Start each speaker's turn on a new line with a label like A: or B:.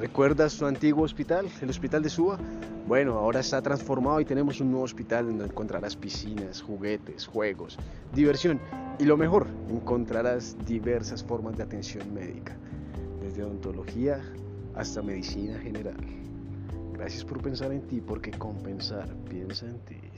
A: ¿Recuerdas su antiguo hospital, el hospital de Suba? Bueno, ahora está transformado y tenemos un nuevo hospital donde encontrarás piscinas, juguetes, juegos, diversión y lo mejor, encontrarás diversas formas de atención médica, desde odontología hasta medicina general. Gracias por pensar en ti, porque compensar piensa en ti.